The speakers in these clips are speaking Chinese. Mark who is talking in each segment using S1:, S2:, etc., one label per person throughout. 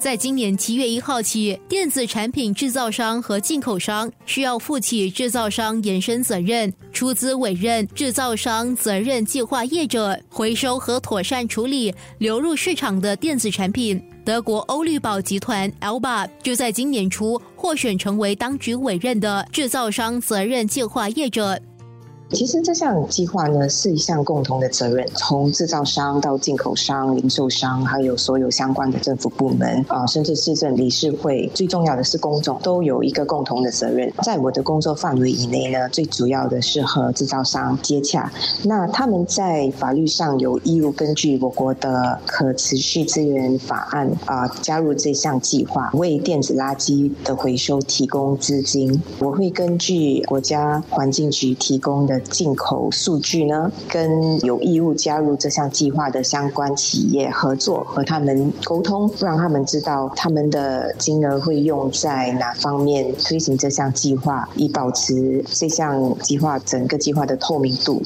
S1: 在今年七月一号起，电子产品制造商和进口商需要负起制造商延伸责任，出资委任制造商责任计划业者回收和妥善处理流入市场的电子产品。德国欧绿宝集团 Alba 就在今年初获选成为当局委任的制造商责任计划业者。
S2: 其实这项计划呢是一项共同的责任，从制造商到进口商、零售商，还有所有相关的政府部门啊，甚至市政理事会，最重要的是公众都有一个共同的责任。在我的工作范围以内呢，最主要的是和制造商接洽。那他们在法律上有义务根据我国的可持续资源法案啊，加入这项计划，为电子垃圾的回收提供资金。我会根据国家环境局提供的。进口数据呢，跟有义务加入这项计划的相关企业合作，和他们沟通，让他们知道他们的金额会用在哪方面推行这项计划，以保持这项计划整个计划的透明度。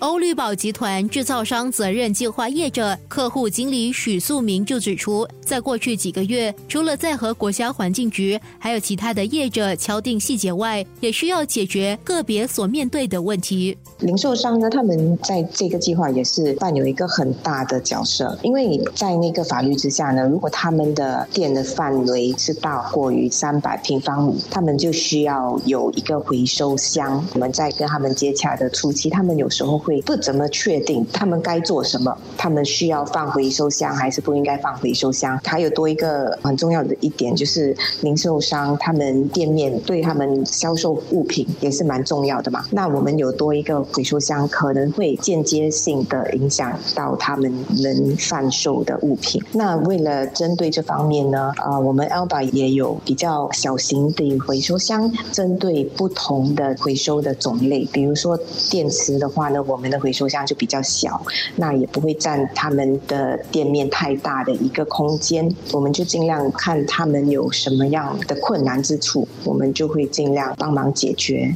S1: 欧绿宝集团制造商责任计划业者客户经理许素明就指出，在过去几个月，除了在和国家环境局还有其他的业者敲定细节外，也需要解决个别所面对的问题。
S2: 零售商呢，他们在这个计划也是扮演一个很大的角色，因为在那个法律之下呢，如果他们的店的范围是大过于三百平方米，他们就需要有一个回收箱。我们在跟他们接洽的初期，他们有时候会不怎么确定他们该做什么，他们需要放回收箱还是不应该放回收箱。还有多一个很重要的一点，就是零售商他们店面对他们销售物品也是蛮重要的嘛。那我们有多一个。回收箱可能会间接性的影响到他们能贩售的物品。那为了针对这方面呢，啊，我们 Alba 也有比较小型的回收箱，针对不同的回收的种类。比如说电池的话呢，我我们的回收箱就比较小，那也不会占他们的店面太大的一个空间。我们就尽量看他们有什么样的困难之处，我们就会尽量帮忙解决。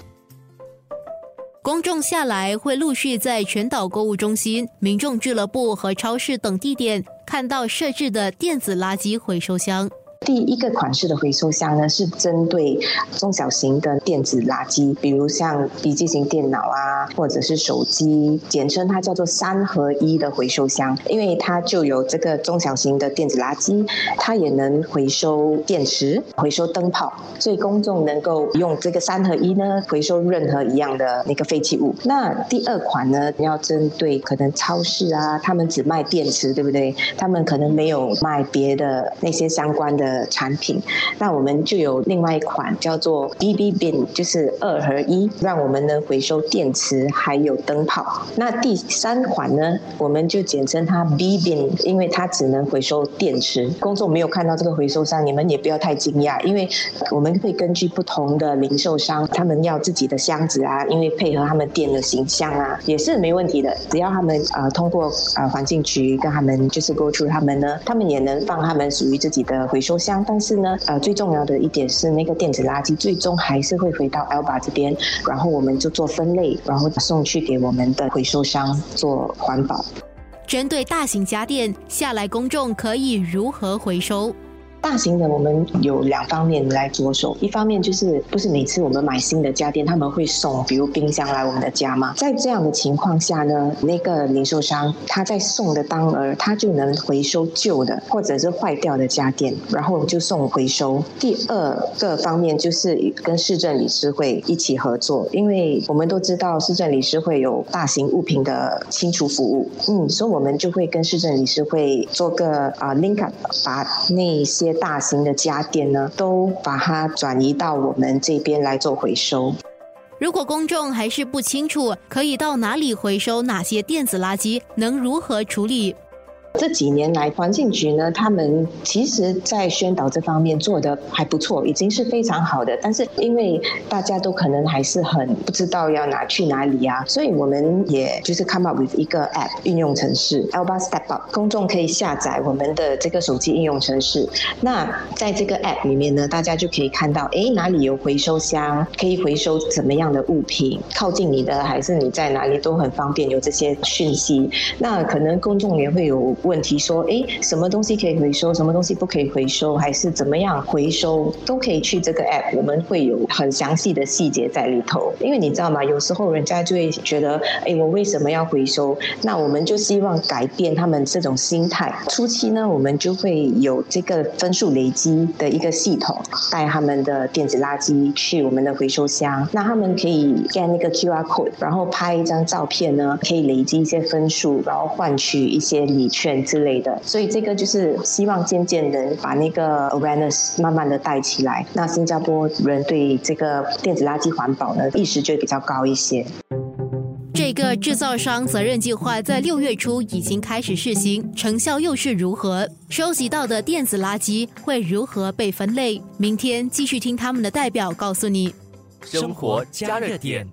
S1: 公众下来会陆续在全岛购物中心、民众俱乐部和超市等地点看到设置的电子垃圾回收箱。
S2: 第一个款式的回收箱呢，是针对中小型的电子垃圾，比如像笔记型电脑啊，或者是手机，简称它叫做三合一的回收箱，因为它就有这个中小型的电子垃圾，它也能回收电池、回收灯泡，所以公众能够用这个三合一呢，回收任何一样的那个废弃物。那第二款呢，要针对可能超市啊，他们只卖电池，对不对？他们可能没有卖别的那些相关的。的产品，那我们就有另外一款叫做 BB Bin，就是二合一，让我们能回收电池还有灯泡。那第三款呢，我们就简称它 B Bin，因为它只能回收电池。公众没有看到这个回收商，你们也不要太惊讶，因为我们会根据不同的零售商，他们要自己的箱子啊，因为配合他们店的形象啊，也是没问题的。只要他们呃通过呃环境局跟他们就是 go to 他们呢，他们也能放他们属于自己的回收。但是呢，呃，最重要的一点是，那个电子垃圾最终还是会回到 Alba 这边，然后我们就做分类，然后送去给我们的回收商做环保。
S1: 针对大型家电，下来公众可以如何回收？
S2: 大型的我们有两方面来着手，一方面就是不是每次我们买新的家电，他们会送比如冰箱来我们的家吗？在这样的情况下呢，那个零售商他在送的当儿，他就能回收旧的或者是坏掉的家电，然后就送回收。第二个方面就是跟市政理事会一起合作，因为我们都知道市政理事会有大型物品的清除服务，嗯，所以我们就会跟市政理事会做个啊 link up，把那些。大型的家电呢，都把它转移到我们这边来做回收。
S1: 如果公众还是不清楚，可以到哪里回收哪些电子垃圾，能如何处理？
S2: 这几年来，环境局呢，他们其实在宣导这方面做的还不错，已经是非常好的。但是因为大家都可能还是很不知道要拿去哪里啊，所以我们也就是 come up with 一个 app 应用程式 Alba Step Up，公众可以下载我们的这个手机应用程式。那在这个 app 里面呢，大家就可以看到，哎，哪里有回收箱，可以回收怎么样的物品，靠近你的还是你在哪里都很方便，有这些讯息。那可能公众也会有。问题，说，哎，什么东西可以回收，什么东西不可以回收，还是怎么样回收，都可以去这个 app，我们会有很详细的细节在里头。因为你知道吗？有时候人家就会觉得，哎，我为什么要回收？那我们就希望改变他们这种心态。初期呢，我们就会有这个分数累积的一个系统，带他们的电子垃圾去我们的回收箱，那他们可以 scan 那个 QR code，然后拍一张照片呢，可以累积一些分数，然后换取一些礼券之类的。所以这个就是希望渐渐的把那个 awareness 慢慢的带起来。那新加坡人对这个电子垃圾环保呢意识就比较高一些。
S1: 这个制造商责任计划在六月初已经开始试行，成效又是如何？收集到的电子垃圾会如何被分类？明天继续听他们的代表告诉你。
S3: 生活加热点。